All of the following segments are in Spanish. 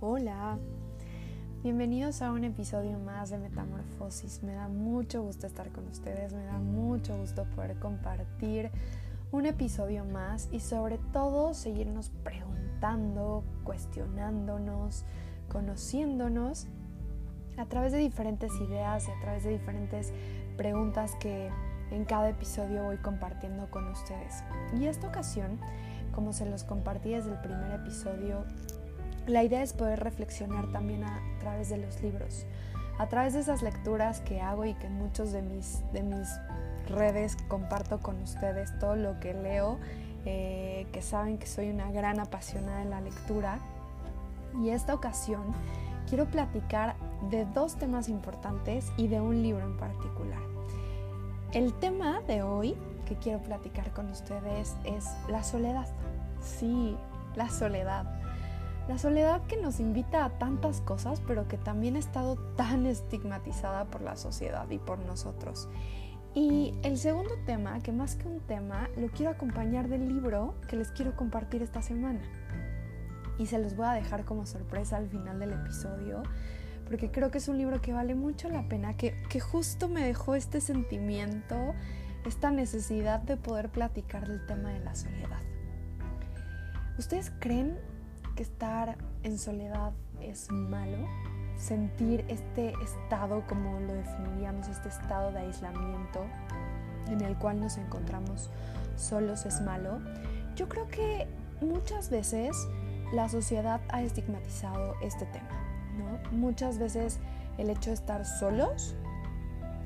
Hola, bienvenidos a un episodio más de Metamorfosis. Me da mucho gusto estar con ustedes, me da mucho gusto poder compartir un episodio más y sobre todo seguirnos preguntando, cuestionándonos, conociéndonos a través de diferentes ideas y a través de diferentes preguntas que en cada episodio voy compartiendo con ustedes. Y esta ocasión, como se los compartí desde el primer episodio, la idea es poder reflexionar también a través de los libros, a través de esas lecturas que hago y que en muchos de mis, de mis redes comparto con ustedes todo lo que leo, eh, que saben que soy una gran apasionada en la lectura. Y esta ocasión quiero platicar de dos temas importantes y de un libro en particular. El tema de hoy que quiero platicar con ustedes es la soledad. Sí, la soledad. La soledad que nos invita a tantas cosas, pero que también ha estado tan estigmatizada por la sociedad y por nosotros. Y el segundo tema, que más que un tema, lo quiero acompañar del libro que les quiero compartir esta semana y se los voy a dejar como sorpresa al final del episodio, porque creo que es un libro que vale mucho la pena, que, que justo me dejó este sentimiento, esta necesidad de poder platicar del tema de la soledad. ¿Ustedes creen que estar en soledad es malo? Sentir este estado, como lo definiríamos, este estado de aislamiento en el cual nos encontramos solos es malo. Yo creo que muchas veces la sociedad ha estigmatizado este tema. ¿no? Muchas veces el hecho de estar solos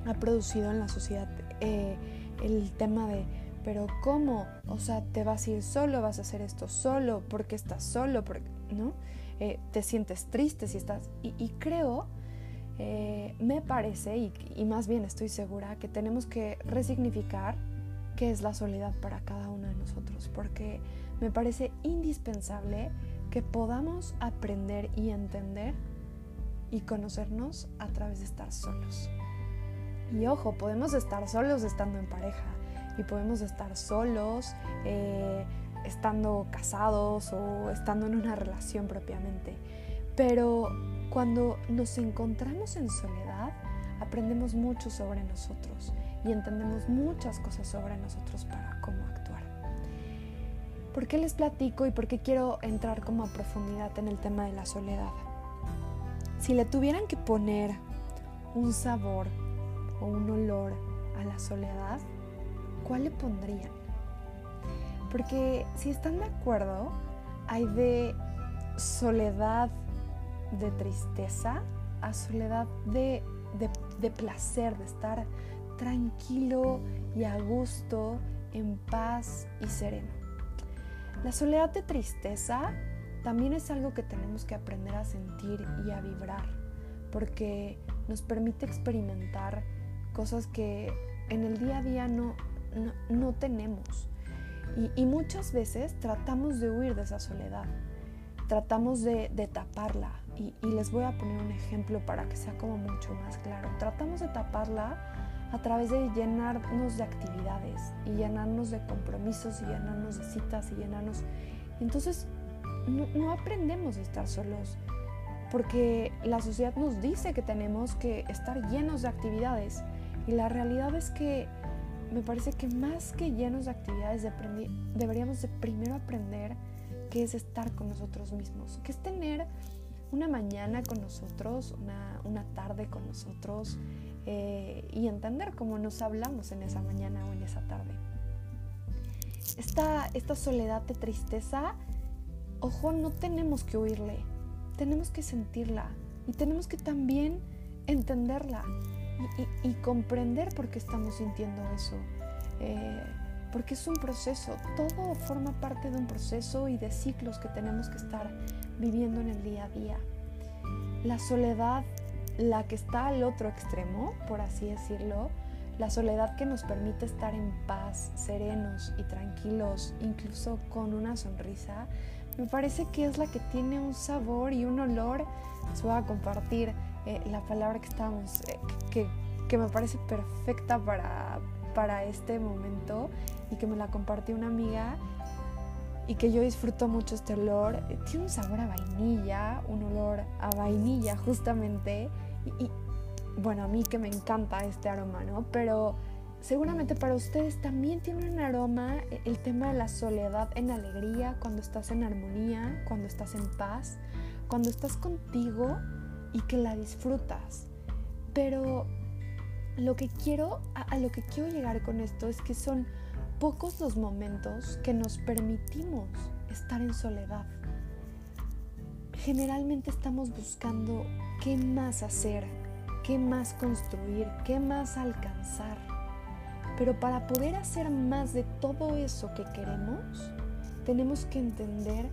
ha producido en la sociedad eh, el tema de, pero ¿cómo? O sea, te vas a ir solo, vas a hacer esto solo, ¿por qué estás solo? ¿No? Eh, te sientes triste si estás... Y, creo, eh, me parece, y, y más bien estoy segura, que tenemos que resignificar qué es la soledad para cada uno de nosotros, porque me parece indispensable que podamos aprender y entender y conocernos a través de estar solos. Y ojo, podemos estar solos estando en pareja y podemos estar solos eh, estando casados o estando en una relación propiamente. Pero cuando nos encontramos en soledad, aprendemos mucho sobre nosotros y entendemos muchas cosas sobre nosotros para cómo actuar. ¿Por qué les platico y por qué quiero entrar como a profundidad en el tema de la soledad? Si le tuvieran que poner un sabor o un olor a la soledad, ¿cuál le pondrían? Porque si están de acuerdo, hay de soledad de tristeza a soledad de, de placer, de estar tranquilo y a gusto, en paz y sereno. La soledad de tristeza también es algo que tenemos que aprender a sentir y a vibrar, porque nos permite experimentar cosas que en el día a día no, no, tenemos. Y, muchas veces tratamos de huir de esa soledad, tratamos de, taparla. Y, y les voy a poner un ejemplo para que sea como mucho más claro. Tratamos de taparla a través de llenarnos de actividades y llenarnos de compromisos y llenarnos de citas y llenarnos... Entonces no, aprendemos a estar solos porque la sociedad nos dice que tenemos que estar llenos de actividades y la realidad es que me parece que más que llenos de actividades deberíamos de primero aprender qué es estar con nosotros mismos, qué es tener una mañana con nosotros, una, una tarde con nosotros, eh, y entender cómo nos hablamos en esa mañana o en esa tarde. Esta, esta soledad de tristeza, ojo, no tenemos que huirle, tenemos que sentirla y tenemos que también entenderla y, comprender por qué estamos sintiendo eso. Eh, porque es un proceso, todo forma parte de un proceso y de ciclos que tenemos que estar viviendo en el día a día. La soledad la que está al otro extremo, por así decirlo, la soledad que nos permite estar en paz, serenos y tranquilos, incluso con una sonrisa, me parece que es la que tiene un sabor y un olor. Les voy a compartir eh, la palabra que estamos, eh, que, que, me parece perfecta para, para este momento y que me la compartió una amiga y que yo disfruto mucho este olor. Eh, tiene un sabor a vainilla, un olor a vainilla justamente. Y, bueno, a mí que me encanta este aroma, ¿no? Pero seguramente para ustedes también tiene un aroma eh, el tema de la soledad en alegría, cuando estás en armonía, cuando estás en paz, cuando estás contigo y que la disfrutas. Pero lo que quiero, a lo que quiero llegar con esto es que son pocos los momentos que nos permitimos estar en soledad. Generalmente estamos buscando qué más hacer, qué más construir, qué más alcanzar. Pero para poder hacer más de todo eso que queremos, tenemos que entender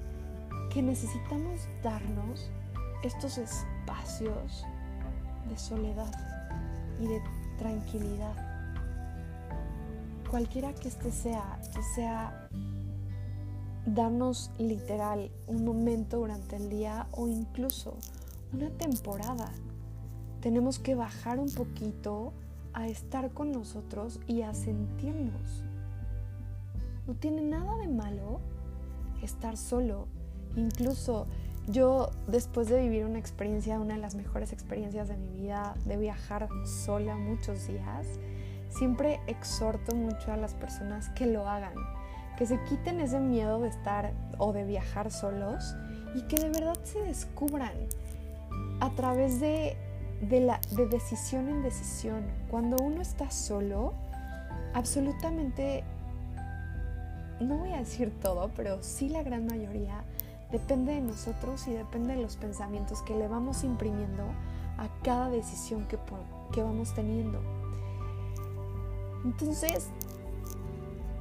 que necesitamos darnos estos espacios de soledad y de tranquilidad cualquiera que este sea, que sea darnos literal un momento durante el día o incluso una temporada. Tenemos que bajar un poquito a estar con nosotros y a sentirnos. No tiene nada de malo estar solo. Incluso yo después de vivir una experiencia, una de las mejores experiencias de mi vida, de viajar sola muchos días, siempre exhorto mucho a las personas que lo hagan, que se quiten ese miedo de estar o de viajar solos y que de verdad se descubran a través de, la, de decisión en decisión. Cuando uno está solo, absolutamente, no voy a decir todo, pero sí la gran mayoría, depende de nosotros y depende de los pensamientos que le vamos imprimiendo a cada decisión que, que vamos teniendo. Entonces,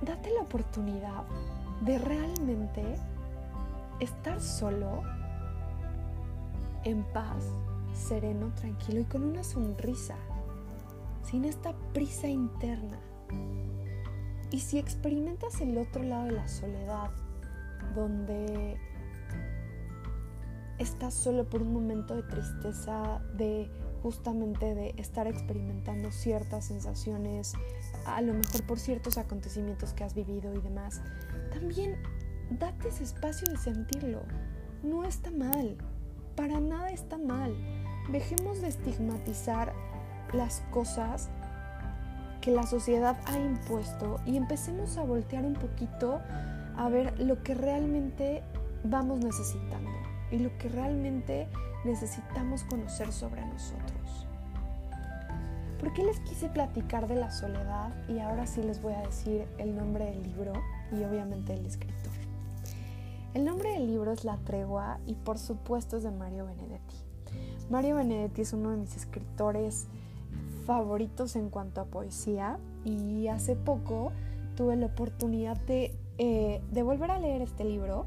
date la oportunidad de realmente estar solo, en paz, sereno, tranquilo y con una sonrisa, sin esta prisa interna. Y si experimentas el otro lado de la soledad, donde estás solo por un momento de tristeza, de justamente de estar experimentando ciertas sensaciones, a lo mejor por ciertos acontecimientos que has vivido y demás, también date ese espacio de sentirlo. No está mal, para nada está mal. Dejemos de estigmatizar las cosas que la sociedad ha impuesto y empecemos a voltear un poquito a ver lo que realmente vamos necesitando y lo que realmente necesitamos conocer sobre nosotros. ¿Por qué les quise platicar de la soledad? Y ahora sí les voy a decir el nombre del libro y obviamente el escritor. El nombre del libro es La Tregua y por supuesto es de Mario Benedetti. Mario Benedetti es uno de mis escritores favoritos en cuanto a poesía y hace poco tuve la oportunidad de, eh, de volver a leer este libro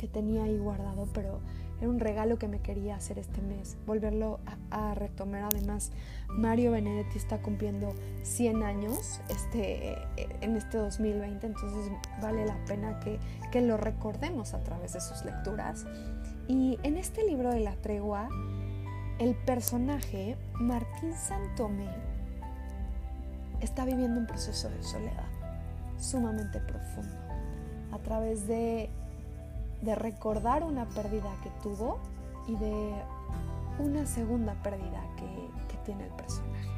que tenía ahí guardado, pero era un regalo que me quería hacer este mes, volverlo a, retomar. Además, Mario Benedetti está cumpliendo 100 años este, en este 2020, entonces vale la pena que, que lo recordemos a través de sus lecturas. Y en este libro de la tregua, el personaje, Martín Santomé, está viviendo un proceso de soledad sumamente profundo a través de de recordar una pérdida que tuvo y de una segunda pérdida que, tiene el personaje.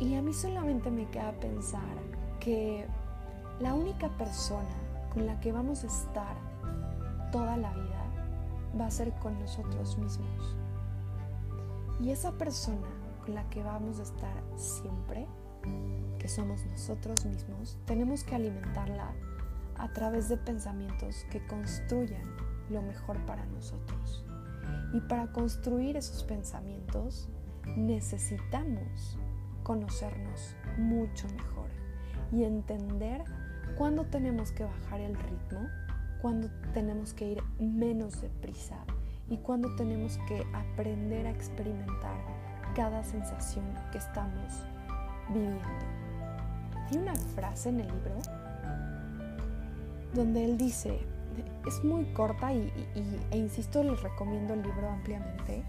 Y a mí solamente me queda pensar que la única persona con la que vamos a estar toda la vida va a ser con nosotros mismos. Y esa persona con la que vamos a estar siempre, que somos nosotros mismos, tenemos que alimentarla a través de pensamientos que construyan lo mejor para nosotros. Y para construir esos pensamientos necesitamos conocernos mucho mejor y entender cuándo tenemos que bajar el ritmo, cuándo tenemos que ir menos deprisa y cuándo tenemos que aprender a experimentar cada sensación que estamos viviendo. Hay una frase en el libro donde él dice, es muy corta y, e insisto, les recomiendo el libro ampliamente.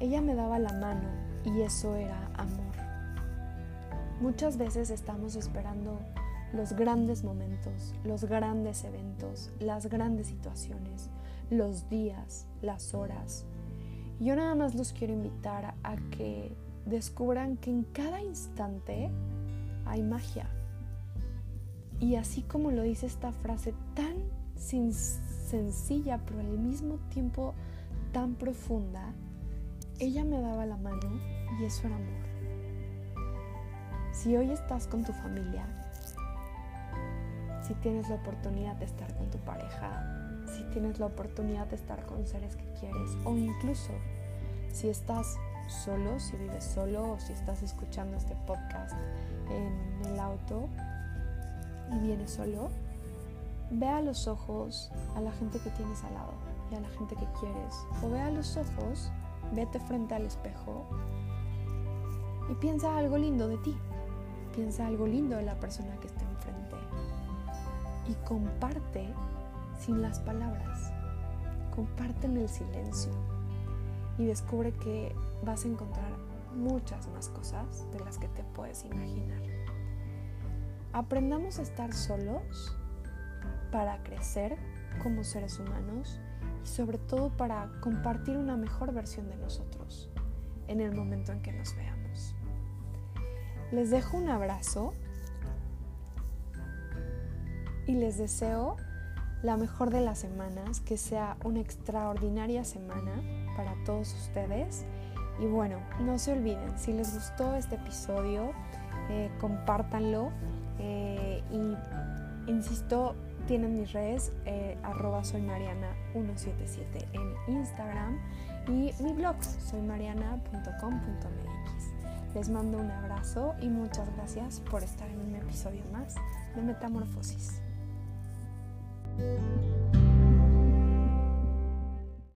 Ella me daba la mano y eso era amor. Muchas veces estamos esperando los grandes momentos, los grandes eventos, las grandes situaciones, los días, las horas. Yo nada más los quiero invitar a que descubran que en cada instante hay magia. Y así como lo dice esta frase tan sencilla, pero al mismo tiempo tan profunda, ella me daba la mano y eso era amor. Si hoy estás con tu familia, si tienes la oportunidad de estar con tu pareja, si tienes la oportunidad de estar con seres que quieres o incluso si estás solo, si vives solo o si estás escuchando este podcast en el auto y vienes solo, ve a los ojos a la gente que tienes al lado y a la gente que quieres. O ve a los ojos, vete frente al espejo y piensa algo lindo de ti. Piensa algo lindo de la persona que está enfrente. Y comparte sin las palabras. Comparte en el silencio. Y descubre que vas a encontrar muchas más cosas de las que te puedes imaginar. Aprendamos a estar solos para crecer como seres humanos y sobre todo para compartir una mejor versión de nosotros en el momento en que nos veamos. Les dejo un abrazo y les deseo la mejor de las semanas, que sea una extraordinaria semana para todos ustedes. Y bueno, no se olviden, si les gustó este episodio, eh, compártanlo y insisto, tienen mis redes, eh, arroba soy Mariana177 en Instagram y mi blog soymariana.com.mx. Les mando un abrazo y muchas gracias por estar en un episodio más de Metamorfosis.